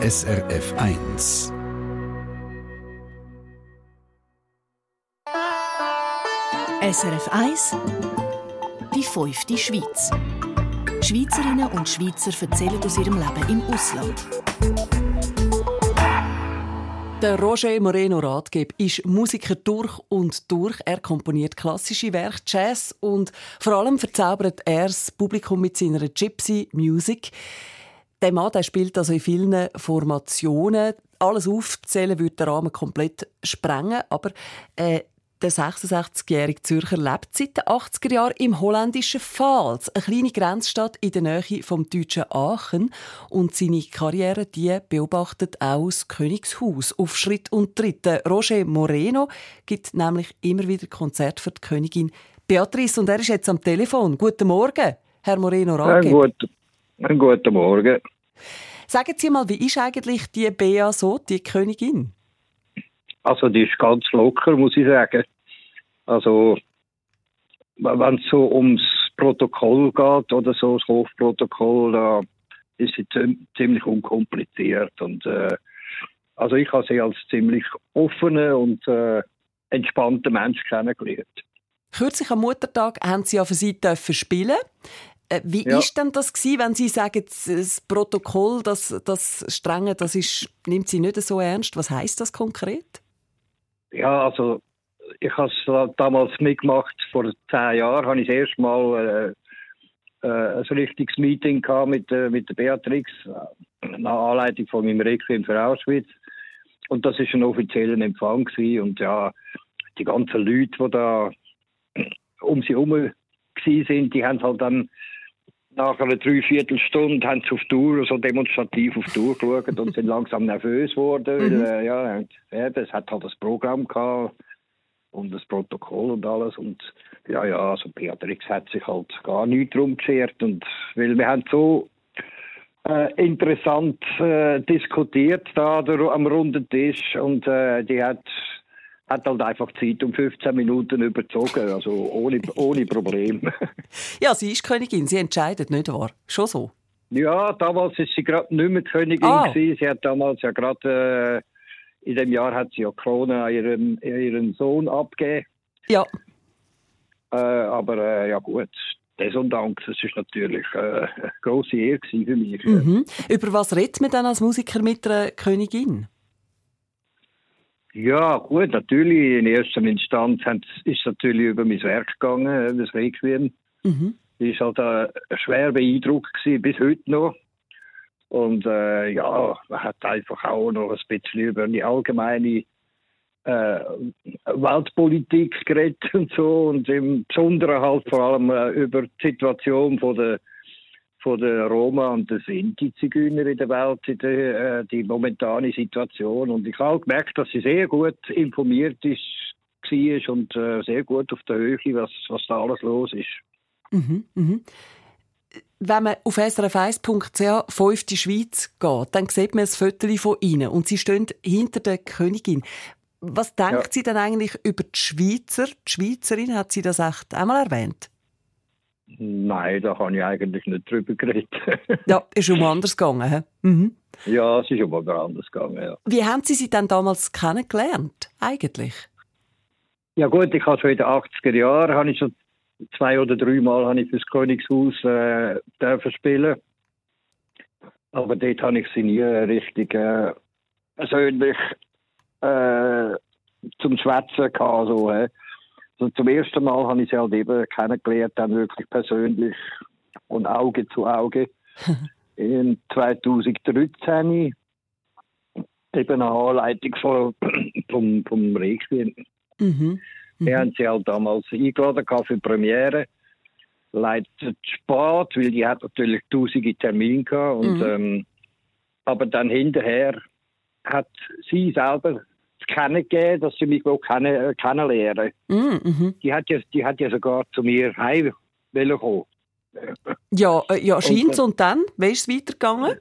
SRF 1. SRF 1 Die fünfte Schweiz. Schweizerinnen und Schweizer erzählen aus ihrem Leben im Ausland. Der Roger Moreno Ratgeb ist Musiker durch und durch. Er komponiert klassische Werke, Jazz und vor allem verzaubert er das Publikum mit seiner Gypsy Music. Der Mann der spielt also in vielen Formationen. Alles aufzählen würde den Rahmen komplett sprengen, aber äh, der 66-jährige Zürcher lebt seit den 80er Jahren im holländischen Pfalz, eine kleine Grenzstadt in der Nähe vom deutschen Aachen. Und seine Karriere die beobachtet auch das Königshaus auf Schritt und Tritt. Roger Moreno gibt nämlich immer wieder Konzerte für die Königin Beatrice und er ist jetzt am Telefon. Guten Morgen, Herr Moreno Rage. Ja, gut. Guten Morgen. Sagen Sie mal, wie ist eigentlich die Bea so, die Königin? Also die ist ganz locker, muss ich sagen. Also wenn es so ums Protokoll geht oder so, das Hofprotokoll, da ist sie ziemlich unkompliziert. Und äh, also ich habe sie als ziemlich offene und äh, entspannte Mensch kennengelernt. Kürzlich am Muttertag haben Sie ja für Sie dürfen spielen. Äh, wie ja. ist denn das gewesen, wenn Sie sagen, das Protokoll, das, das Strenge, das ist, nimmt Sie nicht so ernst? Was heißt das konkret? Ja, also ich habe es damals mitgemacht, vor zehn Jahren habe ich das erste Mal äh, äh, ein richtiges Meeting gehabt mit, äh, mit der Beatrix, äh, nach Anleitung von meinem Requiem für Auschwitz. Und das ist ein offizieller Empfang gewesen. und ja, die ganzen Leute, die da um sie herum sind, die haben halt dann nach einer Dreiviertelstunde haben sie auf die Tour, so demonstrativ auf die Tour geschaut und sind langsam nervös geworden. Mhm. Weil, äh, ja, es hat halt das Programm gehabt und das Protokoll und alles. Und ja, ja, also Beatrix hat sich halt gar nicht drum geschert. Und weil wir haben so äh, interessant äh, diskutiert da am runden Tisch und äh, die hat hat halt einfach Zeit um 15 Minuten überzogen, also ohne, ohne Problem. ja, sie ist Königin, sie entscheidet, nicht wahr? Schon so? Ja, damals ist sie gerade nicht mehr Königin ah. Sie hat damals ja gerade, äh, in dem Jahr hat sie ja Krone an ihren, ihren Sohn abgegeben. Ja. Äh, aber äh, ja gut, Dank, das ist natürlich äh, eine grosse Ehre für mich. Mhm. Über was redet man dann als Musiker mit einer Königin? Ja, gut, natürlich. In erster Instanz ist es natürlich über mein Werk gegangen, das Requiem. Mhm. Das war halt ein schwer beeindruckt gewesen, bis heute noch. Und äh, ja, man hat einfach auch noch ein bisschen über die allgemeine äh, Weltpolitik geredet und so. Und im Besonderen halt vor allem äh, über die Situation von der von der Roma und der Sinti-Zigeuner in der Welt, die, äh, die momentane Situation. Und ich habe gemerkt, dass sie sehr gut informiert ist, war und äh, sehr gut auf der Höhe, was, was da alles los ist. Mhm, mhm. Wenn man auf srf1.ch «Fünfte Schweiz» geht, dann sieht man ein Foto von ihnen und sie stehen hinter der Königin. Was denkt ja. sie denn eigentlich über die Schweizer? Die Schweizerin hat sie das echt einmal erwähnt? Nein, da habe ich eigentlich nicht drüber geredet. ja, ist um anders gegangen, mhm. Ja, es ist um anders gegangen, ja. Wie haben Sie sie denn damals kennengelernt, eigentlich? Ja gut, ich habe schon in den 80er Jahren, habe ich schon zwei oder drei Mal habe ich fürs Königshaus äh, dürfen spielen. Aber dort habe ich sie nie richtig äh, persönlich äh, zum Schwätzen gehabt, so, äh. Also zum ersten Mal habe ich sie halt eben kennengelernt, dann wirklich persönlich und Auge zu Auge. In 2013 eben eine Anleitung von, vom, vom Requiem. Mhm. Wir mhm. haben sie halt damals eingeladen für die Premiere. Leider spät, weil die hat natürlich tausende Termine gehabt. Und, mhm. ähm, aber dann hinterher hat sie selber kennengegeben, dass sie mich kennen, äh, kennenlernen. Mm, mhm. die, hat ja, die hat ja sogar zu mir heim kommen. Ja, äh, ja scheint und, und dann? Wie ist es weitergegangen?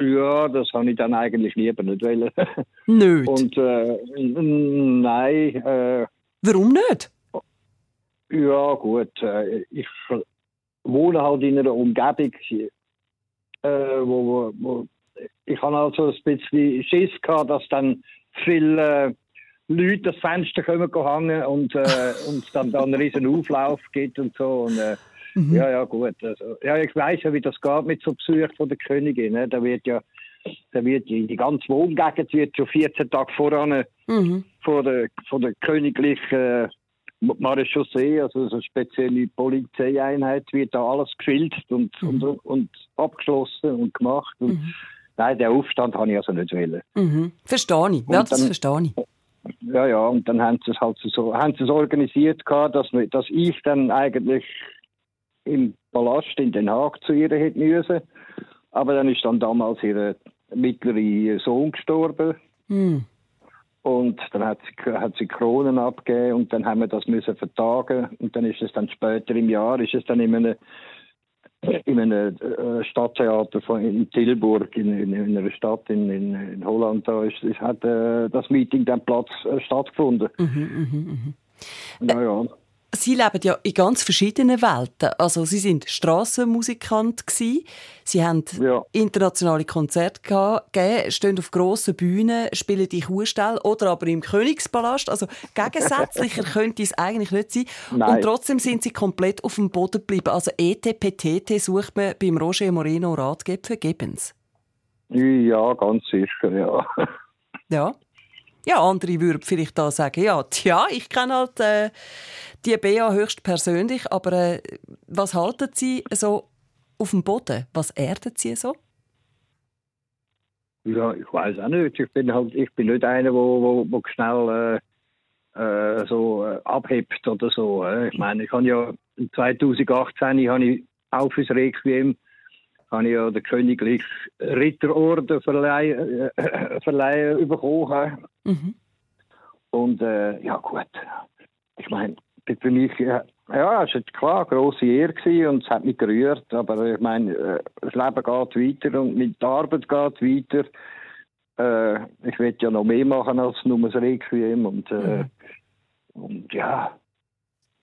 Ja, das habe ich dann eigentlich lieber nicht wollen. Nicht? Und äh, nein. Äh, Warum nicht? Ja, gut. Äh, ich wohne halt in einer Umgebung, äh, wo, wo, ich ich habe also ein bisschen Schiss gehabt, dass dann viele äh, Leute das Fenster kommen hängen und äh, und dann da einen riesen Auflauf gibt und so und äh, mhm. ja ja gut also, ja ich weiß ja wie das geht mit so Besuch von der Königin ne? da wird ja da wird die, die ganze Wohngegend wird schon 14 Tage voran mhm. vor der vor der königlichen Marechaussee, also eine spezielle Polizeieinheit, wird da alles gefilzt und, mhm. und, und abgeschlossen und gemacht. Und mhm. Nein, den Aufstand habe ich also nicht wollen. Mhm. Verstehe ich. Ja, das verstehe ich. Ja, ja, und dann haben sie es halt so, haben sie es organisiert gehabt, dass, dass ich dann eigentlich im Palast in Den Haag zu ihr hätte müssen. Aber dann ist dann damals ihr mittlerer Sohn gestorben. Mhm. Und dann hat sie, hat sie Kronen abgegeben und dann haben wir das müssen vertagen. Und dann ist es dann später im Jahr, ist es dann in einem, in einem äh, Stadttheater von, in Tilburg, in, in, in einer Stadt in, in, in Holland, da ist, ist, hat äh, das Meeting dann Platz äh, stattgefunden. Mhm, mh, mh. Ja, ja. Sie leben ja in ganz verschiedenen Welten. Also Sie sind Strassenmusikant. Sie haben ja. internationale Konzerte gegeben, stehen auf grossen Bühnen, spielen in Kuhstall oder aber im Königspalast. Also gegensätzlicher könnte es eigentlich nicht sein. Nein. Und trotzdem sind Sie komplett auf dem Boden geblieben. Also ETPTT sucht man beim Roger Moreno Ratgeber vergebens. Ja, ganz sicher, ja. Ja. Ja, andere würden vielleicht da sagen, ja, tja, ich kenne halt äh, die BA höchst persönlich, aber äh, was halten Sie so auf dem Boden? Was erden Sie so? Ja, ich weiß auch nicht. Ich bin halt, ich bin nicht einer, wo, wo, wo schnell äh, äh, so äh, abhebt oder so. Äh. Ich meine, ich habe ja 2018 habe ich auch fürs Requiem habe ich ja den königlichen Ritterorden verleihen, äh, verleihen bekommen. Mhm. Und äh, ja gut, ich meine, für mich, ja, ja, es war klar eine grosse Ehre und es hat mich gerührt, aber ich meine, äh, das Leben geht weiter und mit der Arbeit geht weiter. Äh, ich will ja noch mehr machen als nur das Requiem und, äh, mhm. und ja,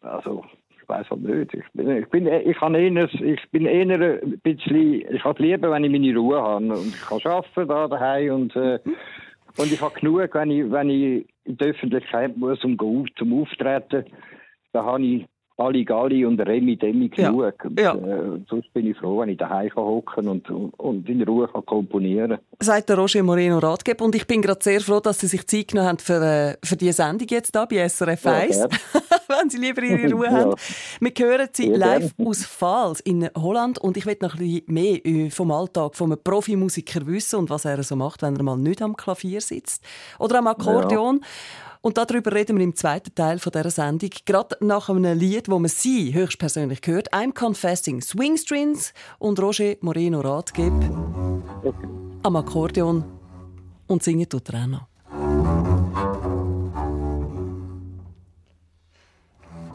also ich weiß halt nicht. Ich bin, ich bin, ich kann eher, ich bin eher ein bisschen, ich habe lieber, wenn ich meine Ruhe habe und ich kann arbeiten da daheim und, äh, und ich habe genug, wenn ich, wenn ich in die Öffentlichkeit muss, um zum Auftreten, da habe ich Ali Gali und Remi Demi genug. Ja. ja. Äh, sonst bin ich froh, wenn ich daheim hocken und, und, in Ruhe kann komponieren kann. Sagt der Roger Moreno Ratgeber. Und ich bin gerade sehr froh, dass Sie sich Zeit genommen haben für, äh, für diese Sendung jetzt da bei SRF 1. Ja, wenn Sie lieber Ihre Ruhe ja. haben. Wir hören Sie ja, live aus Pfalz in Holland. Und ich will noch ein bisschen mehr äh, vom Alltag von einem Profimusiker wissen und was er so macht, wenn er mal nicht am Klavier sitzt. Oder am Akkordeon. Ja. Und darüber reden wir im zweiten Teil von dieser Sendung, gerade nach einem Lied, das man sie höchstpersönlich hört. I'm Confessing Swingstrings und Roger Moreno Ratgeb okay. am Akkordeon und singe du er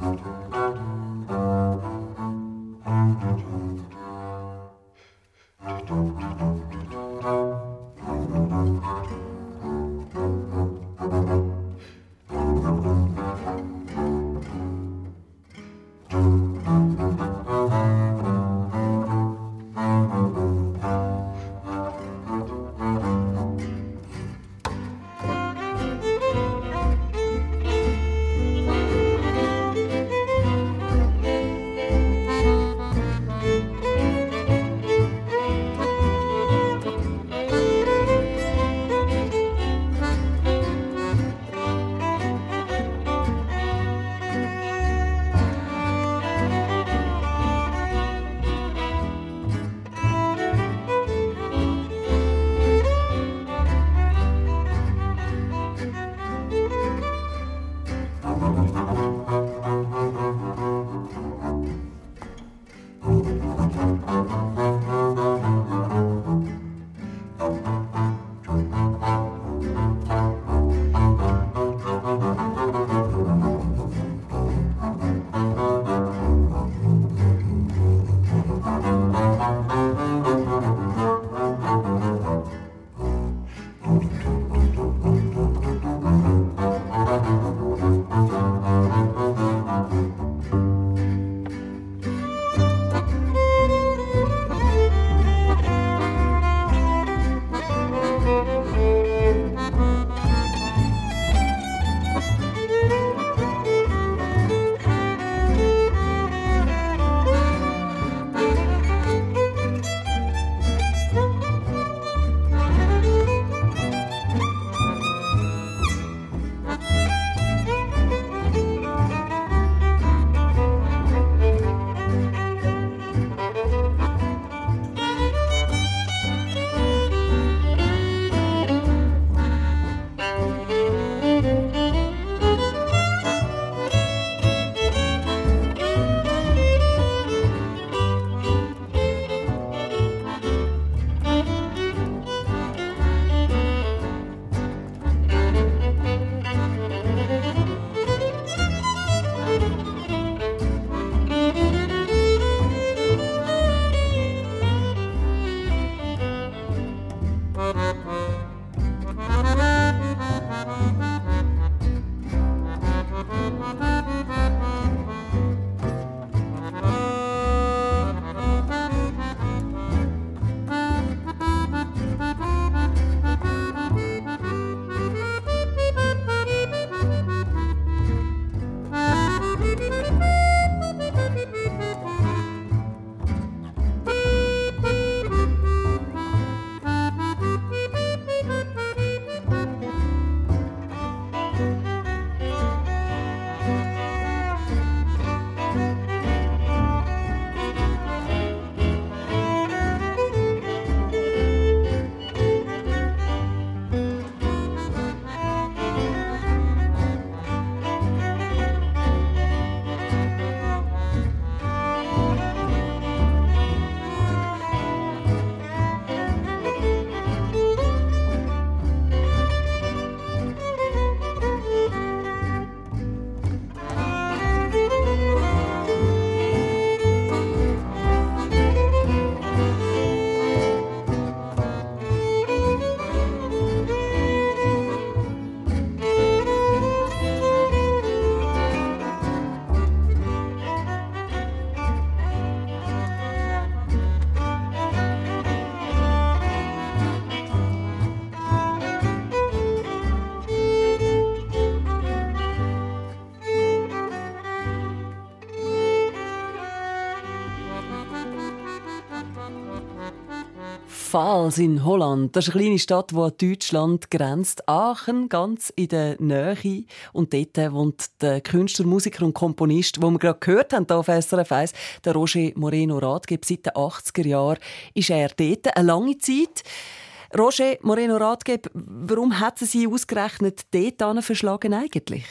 auch Pfalz in Holland. Das ist eine kleine Stadt, die an Deutschland grenzt. Aachen, ganz in der Nähe. Und dort wohnt der Künstler, Musiker und Komponist, den wir gerade gehört haben, auf SRF 1, der Roger Moreno Radgeb. Seit den 80er Jahren ist er dort. Eine lange Zeit. Roger Moreno Radgeb, warum hat sie ausgerechnet dort verschlagen eigentlich?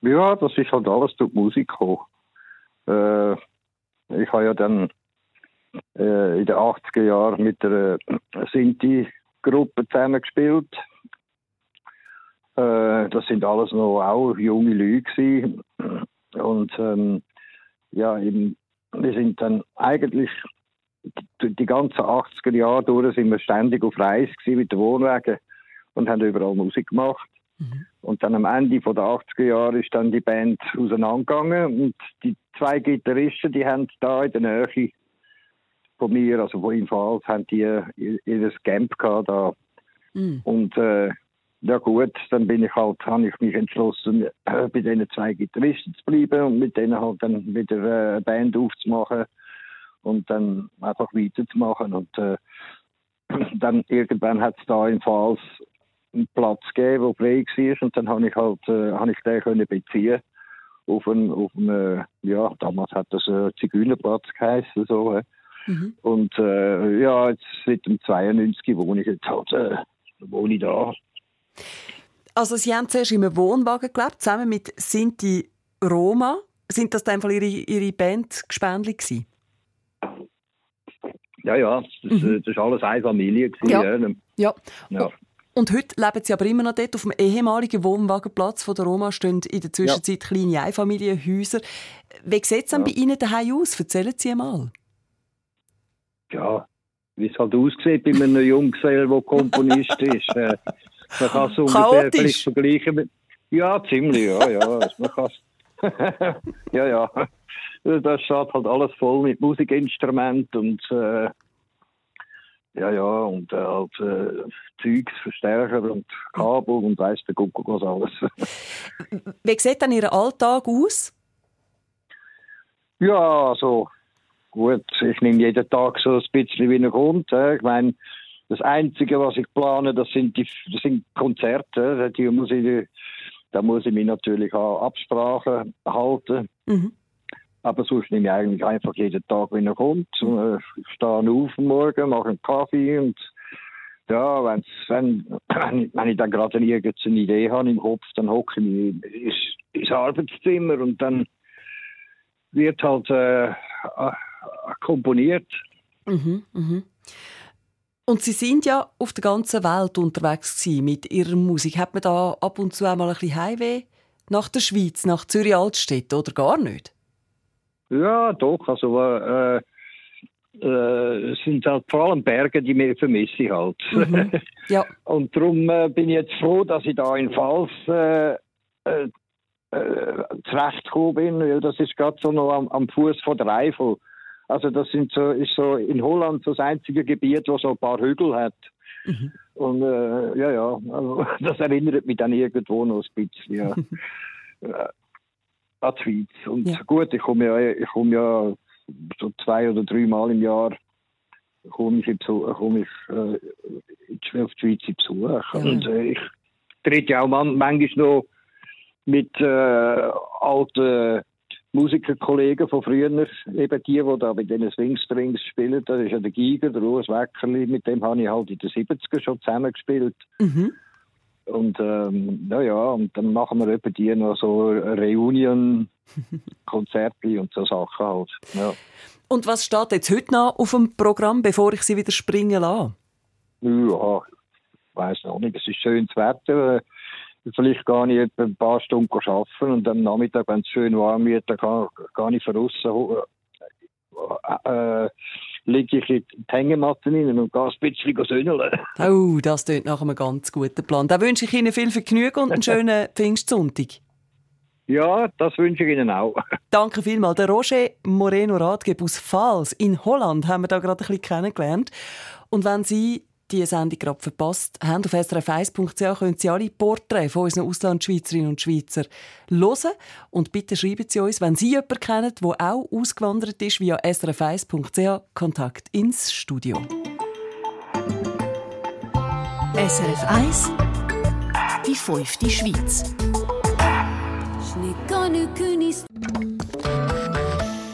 Ja, das ist halt alles durch die Musik gekommen. Äh, ich habe ja dann äh, in den 80er Jahren mit der Sinti-Gruppe zusammengespielt. Äh, das sind alles noch auch junge Leute gewesen. Und ähm, ja, eben, wir sind dann eigentlich die, die ganzen 80er Jahre durch sind wir ständig auf Reise mit den Wohnwagen und haben überall Musik gemacht. Mhm. Und dann am Ende der 80er Jahre ist dann die Band auseinandergegangen und die zwei Gitarristen, die haben da in der Nähe von mir, also von Infals, haben die ihr Camp gehabt da. Mhm. Und äh, ja gut, dann bin ich halt, habe ich mich entschlossen, äh, bei diesen zwei Gitarristen zu bleiben und mit denen halt dann wieder äh, eine Band aufzumachen und dann einfach weiterzumachen. Und äh, dann irgendwann hat es da in Pfalz einen Platz gegeben, der frei war und dann habe ich halt, äh, habe ich den können beziehen auf einen, auf einen, äh, ja, damals hat das äh, Zigeunerplatz geheißen, so. Äh. Mhm. Und äh, ja, jetzt seit dem 92 wohne ich jetzt halt, äh, wohne ich da. Also Sie haben zuerst in einem Wohnwagen gelebt, zusammen mit Sinti Roma. Sind das dann Ihre, Ihre Band Gespendli gewesen? Ja, ja, das, mhm. das alles eine Familie. Gewesen, ja. ja. ja. Und heute leben Sie aber immer noch dort auf dem ehemaligen Wohnwagenplatz von der Roma, stehen in der Zwischenzeit ja. kleine Einfamilienhäuser. Wie sieht es denn ja. bei Ihnen daheim aus? Erzählen Sie mal ja, wie es halt aussieht bei einem Junggesell, der Komponist ist. Äh, man kann es ungefähr vielleicht vergleichen mit. Ja, ziemlich, ja, ja. Man ja, ja. Da steht halt alles voll mit Musikinstrumenten und äh, ja, ja, und äh, halt äh, Zeugs, Verstärker und Kabel und weiss der Kuckuck was alles. Wie sieht dann Ihr Alltag aus? Ja, also gut, ich nehme jeden Tag so ein bisschen wie er kommt. Ich meine, das Einzige, was ich plane, das sind, die, das sind Konzerte. Die muss ich, da muss ich mich natürlich an Absprachen halten. Mhm. Aber sonst nehme ich eigentlich einfach jeden Tag, wenn er kommt. Ich stehe auf Morgen, mache einen Kaffee und ja, wenn's, wenn, wenn ich dann gerade irgendeine Idee habe im Kopf, dann hocke ich mich ins, ins Arbeitszimmer und dann wird halt äh, komponiert. Mhm, mhm. Und Sie sind ja auf der ganzen Welt unterwegs mit Ihrer Musik. Hat man da ab und zu einmal ein bisschen Heimweh nach der Schweiz, nach Zürich Altstädt oder gar nicht? Ja, doch. Also äh, äh, es sind halt vor allem Berge, die mir vermisse ich halt. Mhm. Ja. und darum äh, bin ich jetzt froh, dass ich da in Pfalz äh, äh, äh zurechtgekommen bin, weil das ist gerade so noch am, am Fuß von der Eifel. Also das sind so, ist so in Holland so das einzige Gebiet, wo so ein paar Hügel hat. Mhm. Und äh, ja, ja, also, das erinnert mich dann irgendwo noch ein bisschen ja, äh, an die Schweiz. Und ja. gut, ich komme ja, ich komme ja so zwei oder drei Mal im Jahr komme ich, komme ich äh, in die Schweiz in Besuch. Ja. Und äh, ich trete ja auch man, manchmal noch mit äh, alten Musikerkollegen von früher, eben die, die da bei diesen Swingstrings spielen, da ist ja der Giger, der Urs Weckerli, mit dem habe ich halt in den 70er schon zusammengespielt. Mhm. Und ähm, ja, und dann machen wir eben die noch so Reunion, Konzerte und so Sachen halt. Ja. Und was steht jetzt heute noch auf dem Programm, bevor ich Sie wieder springen lasse? Ja, ich weiß noch nicht. Es ist schönes Wetter vielleicht gar nicht ein paar Stunden arbeiten und am Nachmittag, wenn es schön warm wird, dann kann, kann ich von außen äh, äh, lege ich in die Hängematte rein und gehe ein bisschen söhneln. Oh, das klingt nach einem ganz guten Plan. Da wünsche ich Ihnen viel Vergnügen und einen schönen Pfingstsonntag. Ja, das wünsche ich Ihnen auch. Danke vielmals. Der Roger Moreno Ratgeb aus Pfalz in Holland haben wir da gerade ein bisschen kennengelernt. Und wenn Sie die Sendung gerade verpasst haben, auf srf1.ch können Sie alle Porträts von unseren Auslandschweizerinnen und Schweizer hören. Und bitte schreiben Sie uns, wenn Sie jemanden kennen, der auch ausgewandert ist, via srf1.ch Kontakt ins Studio. SRF 1 Die fünfte Schweiz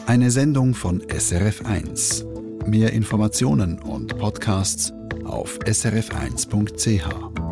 Eine Sendung von SRF 1. Mehr Informationen und Podcasts auf srf1.ch.